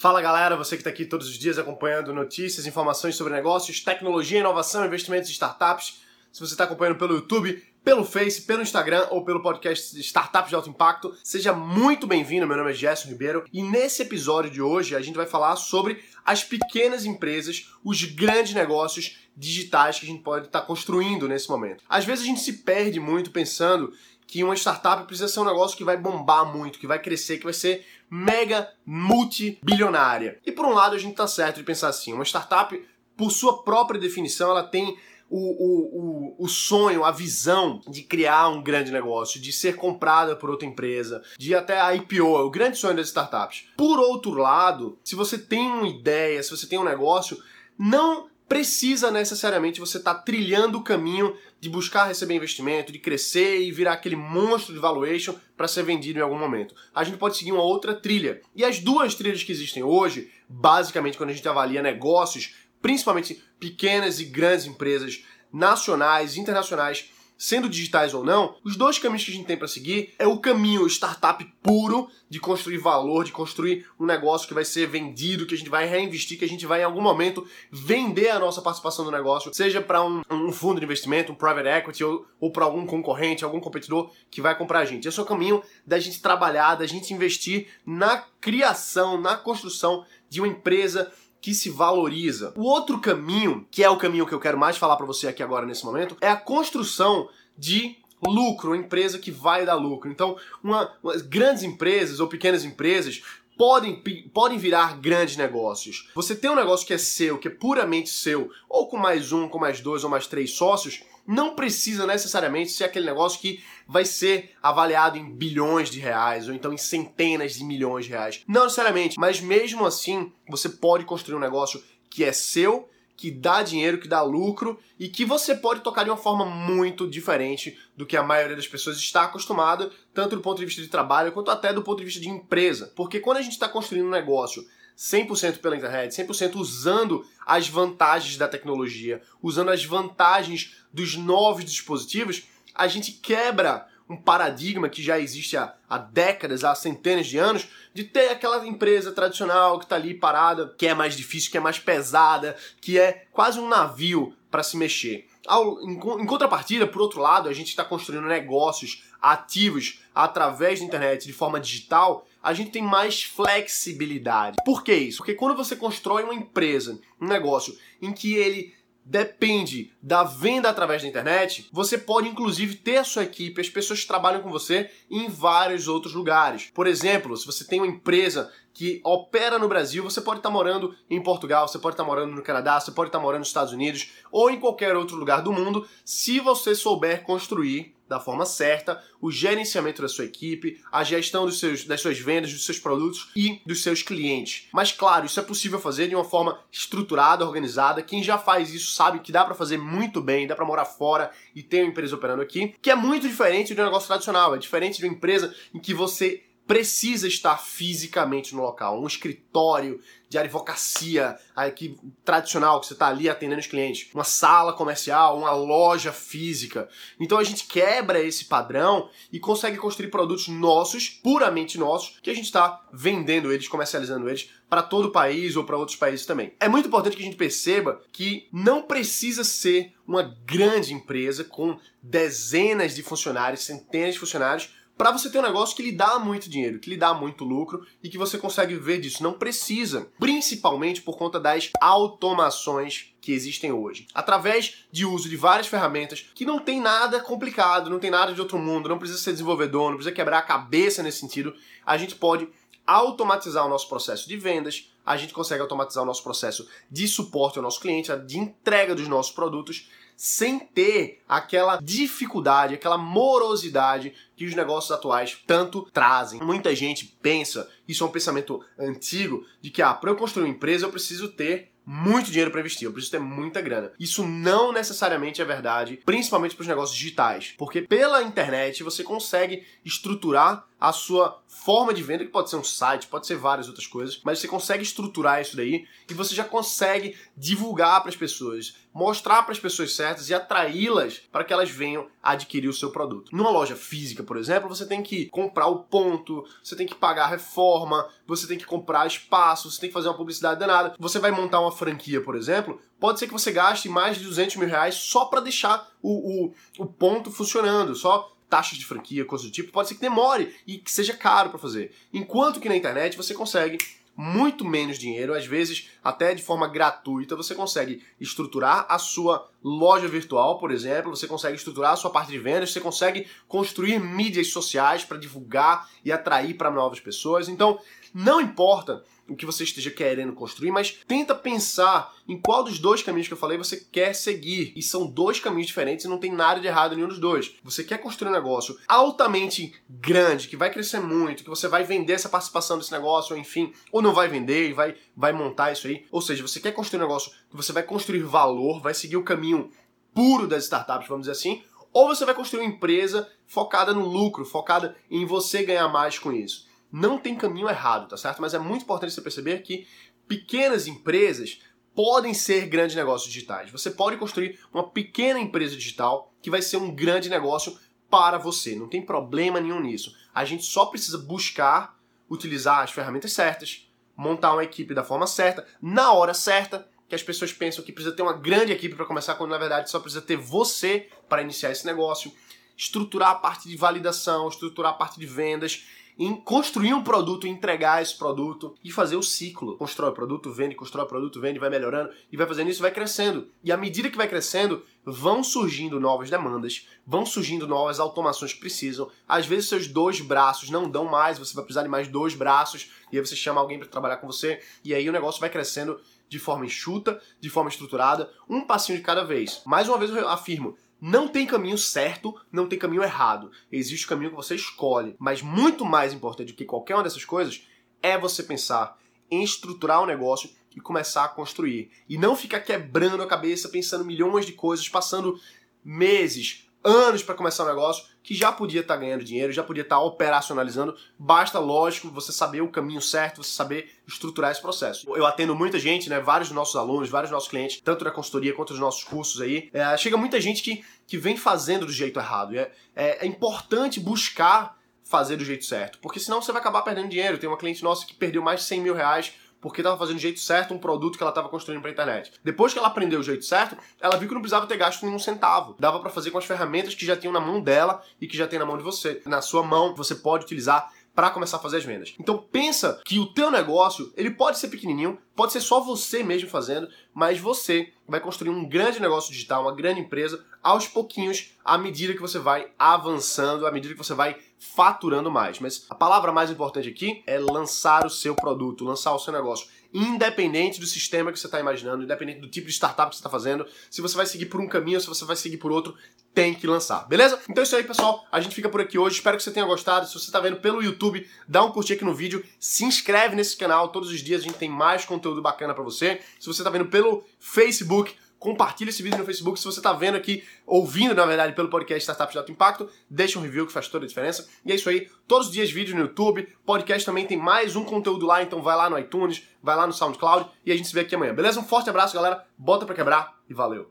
Fala galera, você que está aqui todos os dias acompanhando notícias, informações sobre negócios, tecnologia, inovação, investimentos e startups. Se você está acompanhando pelo YouTube, pelo Face, pelo Instagram ou pelo podcast Startups de Alto Impacto, seja muito bem-vindo. Meu nome é Gerson Ribeiro e nesse episódio de hoje a gente vai falar sobre as pequenas empresas, os grandes negócios digitais que a gente pode estar tá construindo nesse momento. Às vezes a gente se perde muito pensando que uma startup precisa ser um negócio que vai bombar muito, que vai crescer, que vai ser mega multibilionária. E por um lado a gente tá certo de pensar assim, uma startup, por sua própria definição, ela tem o, o, o, o, sonho, a visão de criar um grande negócio, de ser comprada por outra empresa, de até a IPO, é o grande sonho das startups. Por outro lado, se você tem uma ideia, se você tem um negócio, não precisa necessariamente você estar tá trilhando o caminho de buscar receber investimento, de crescer e virar aquele monstro de valuation para ser vendido em algum momento. A gente pode seguir uma outra trilha. E as duas trilhas que existem hoje, basicamente quando a gente avalia negócios, principalmente pequenas e grandes empresas nacionais, internacionais, sendo digitais ou não, os dois caminhos que a gente tem para seguir é o caminho startup puro de construir valor, de construir um negócio que vai ser vendido, que a gente vai reinvestir, que a gente vai em algum momento vender a nossa participação no negócio, seja para um, um, fundo de investimento, um private equity ou, ou para algum concorrente, algum competidor que vai comprar a gente. Esse é o caminho da gente trabalhar, da gente investir na criação, na construção de uma empresa que se valoriza. O outro caminho, que é o caminho que eu quero mais falar para você aqui agora nesse momento, é a construção de lucro, uma empresa que vai dar lucro. Então, uma, uma, grandes empresas ou pequenas empresas podem, podem virar grandes negócios. Você tem um negócio que é seu, que é puramente seu, ou com mais um, com mais dois ou mais três sócios, não precisa necessariamente ser aquele negócio que vai ser avaliado em bilhões de reais ou então em centenas de milhões de reais. Não necessariamente, mas mesmo assim você pode construir um negócio que é seu, que dá dinheiro, que dá lucro e que você pode tocar de uma forma muito diferente do que a maioria das pessoas está acostumada, tanto do ponto de vista de trabalho quanto até do ponto de vista de empresa. Porque quando a gente está construindo um negócio 100% pela internet, 100% usando as vantagens da tecnologia, usando as vantagens dos novos dispositivos, a gente quebra um paradigma que já existe há, há décadas, há centenas de anos, de ter aquela empresa tradicional que está ali parada, que é mais difícil, que é mais pesada, que é quase um navio para se mexer. Ao, em, em contrapartida, por outro lado, a gente está construindo negócios ativos através da internet de forma digital a gente tem mais flexibilidade. Por que isso? Porque quando você constrói uma empresa, um negócio em que ele depende da venda através da internet, você pode inclusive ter a sua equipe, as pessoas que trabalham com você em vários outros lugares. Por exemplo, se você tem uma empresa que opera no Brasil, você pode estar morando em Portugal, você pode estar morando no Canadá, você pode estar morando nos Estados Unidos ou em qualquer outro lugar do mundo, se você souber construir da forma certa, o gerenciamento da sua equipe, a gestão dos seus, das suas vendas, dos seus produtos e dos seus clientes. Mas claro, isso é possível fazer de uma forma estruturada, organizada. Quem já faz isso sabe que dá para fazer muito bem, dá para morar fora e ter uma empresa operando aqui, que é muito diferente de um negócio tradicional, é diferente de uma empresa em que você precisa estar fisicamente no local. Um escritório de advocacia aqui, tradicional, que você está ali atendendo os clientes. Uma sala comercial, uma loja física. Então a gente quebra esse padrão e consegue construir produtos nossos, puramente nossos, que a gente está vendendo eles, comercializando eles para todo o país ou para outros países também. É muito importante que a gente perceba que não precisa ser uma grande empresa com dezenas de funcionários, centenas de funcionários para você ter um negócio que lhe dá muito dinheiro, que lhe dá muito lucro e que você consegue viver disso. Não precisa, principalmente por conta das automações que existem hoje. Através de uso de várias ferramentas que não tem nada complicado, não tem nada de outro mundo, não precisa ser desenvolvedor, não precisa quebrar a cabeça nesse sentido, a gente pode automatizar o nosso processo de vendas, a gente consegue automatizar o nosso processo de suporte ao nosso cliente, de entrega dos nossos produtos sem ter aquela dificuldade, aquela morosidade que os negócios atuais tanto trazem. Muita gente pensa, isso é um pensamento antigo, de que ah, para eu construir uma empresa eu preciso ter muito dinheiro para investir, eu preciso ter muita grana. Isso não necessariamente é verdade, principalmente para os negócios digitais, porque pela internet você consegue estruturar a sua forma de venda, que pode ser um site, pode ser várias outras coisas, mas você consegue estruturar isso daí e você já consegue divulgar para as pessoas, mostrar para as pessoas certas e atraí-las para que elas venham adquirir o seu produto. Numa loja física, por exemplo, você tem que comprar o ponto, você tem que pagar a reforma, você tem que comprar espaço, você tem que fazer uma publicidade danada. Você vai montar uma franquia, por exemplo, pode ser que você gaste mais de 200 mil reais só para deixar o, o, o ponto funcionando, só taxas de franquia, coisas do tipo, pode ser que demore e que seja caro para fazer. Enquanto que na internet você consegue muito menos dinheiro, às vezes até de forma gratuita, você consegue estruturar a sua loja virtual, por exemplo, você consegue estruturar a sua parte de vendas, você consegue construir mídias sociais para divulgar e atrair para novas pessoas. Então, não importa o que você esteja querendo construir, mas tenta pensar em qual dos dois caminhos que eu falei você quer seguir. E são dois caminhos diferentes e não tem nada de errado em nenhum dos dois. Você quer construir um negócio altamente grande, que vai crescer muito, que você vai vender essa participação desse negócio, ou enfim, ou não vai vender e vai, vai montar isso aí. Ou seja, você quer construir um negócio que você vai construir valor, vai seguir o caminho puro das startups, vamos dizer assim, ou você vai construir uma empresa focada no lucro, focada em você ganhar mais com isso. Não tem caminho errado, tá certo? Mas é muito importante você perceber que pequenas empresas podem ser grandes negócios digitais. Você pode construir uma pequena empresa digital que vai ser um grande negócio para você. Não tem problema nenhum nisso. A gente só precisa buscar utilizar as ferramentas certas, montar uma equipe da forma certa, na hora certa, que as pessoas pensam que precisa ter uma grande equipe para começar, quando na verdade só precisa ter você para iniciar esse negócio, estruturar a parte de validação, estruturar a parte de vendas em construir um produto, entregar esse produto e fazer o ciclo. Constrói o produto, vende, constrói o produto, vende, vai melhorando e vai fazendo isso, vai crescendo. E à medida que vai crescendo, vão surgindo novas demandas, vão surgindo novas automações que precisam. Às vezes seus dois braços não dão mais, você vai precisar de mais dois braços e aí você chama alguém para trabalhar com você e aí o negócio vai crescendo de forma enxuta, de forma estruturada, um passinho de cada vez. Mais uma vez eu afirmo, não tem caminho certo, não tem caminho errado. Existe o caminho que você escolhe. Mas muito mais importante do que qualquer uma dessas coisas é você pensar em estruturar o negócio e começar a construir. E não ficar quebrando a cabeça, pensando milhões de coisas, passando meses, anos para começar um negócio que já podia estar tá ganhando dinheiro, já podia estar tá operacionalizando. Basta, lógico, você saber o caminho certo, você saber estruturar esse processo. Eu atendo muita gente, né? Vários dos nossos alunos, vários dos nossos clientes, tanto na consultoria quanto nos nossos cursos aí. É, chega muita gente que, que vem fazendo do jeito errado. É, é, é importante buscar fazer do jeito certo, porque senão você vai acabar perdendo dinheiro. Tem uma cliente nossa que perdeu mais de 100 mil reais porque estava fazendo do jeito certo um produto que ela estava construindo para internet. Depois que ela aprendeu o jeito certo, ela viu que não precisava ter gasto nenhum centavo. Dava para fazer com as ferramentas que já tinham na mão dela e que já tem na mão de você. Na sua mão, você pode utilizar para começar a fazer as vendas. Então pensa que o teu negócio, ele pode ser pequenininho, pode ser só você mesmo fazendo, mas você vai construir um grande negócio digital, uma grande empresa aos pouquinhos, à medida que você vai avançando, à medida que você vai faturando mais. Mas a palavra mais importante aqui é lançar o seu produto, lançar o seu negócio independente do sistema que você está imaginando, independente do tipo de startup que você está fazendo, se você vai seguir por um caminho ou se você vai seguir por outro, tem que lançar, beleza? Então é isso aí, pessoal. A gente fica por aqui hoje. Espero que você tenha gostado. Se você está vendo pelo YouTube, dá um curtir aqui no vídeo, se inscreve nesse canal. Todos os dias a gente tem mais conteúdo bacana para você. Se você está vendo pelo Facebook, compartilha esse vídeo no Facebook. Se você está vendo aqui, ouvindo, na verdade, pelo podcast Startups de Alto Impacto, deixa um review que faz toda a diferença. E é isso aí. Todos os dias vídeos no YouTube. Podcast também tem mais um conteúdo lá, então vai lá no iTunes, vai lá no SoundCloud e a gente se vê aqui amanhã. Beleza? Um forte abraço, galera. Bota pra quebrar e valeu.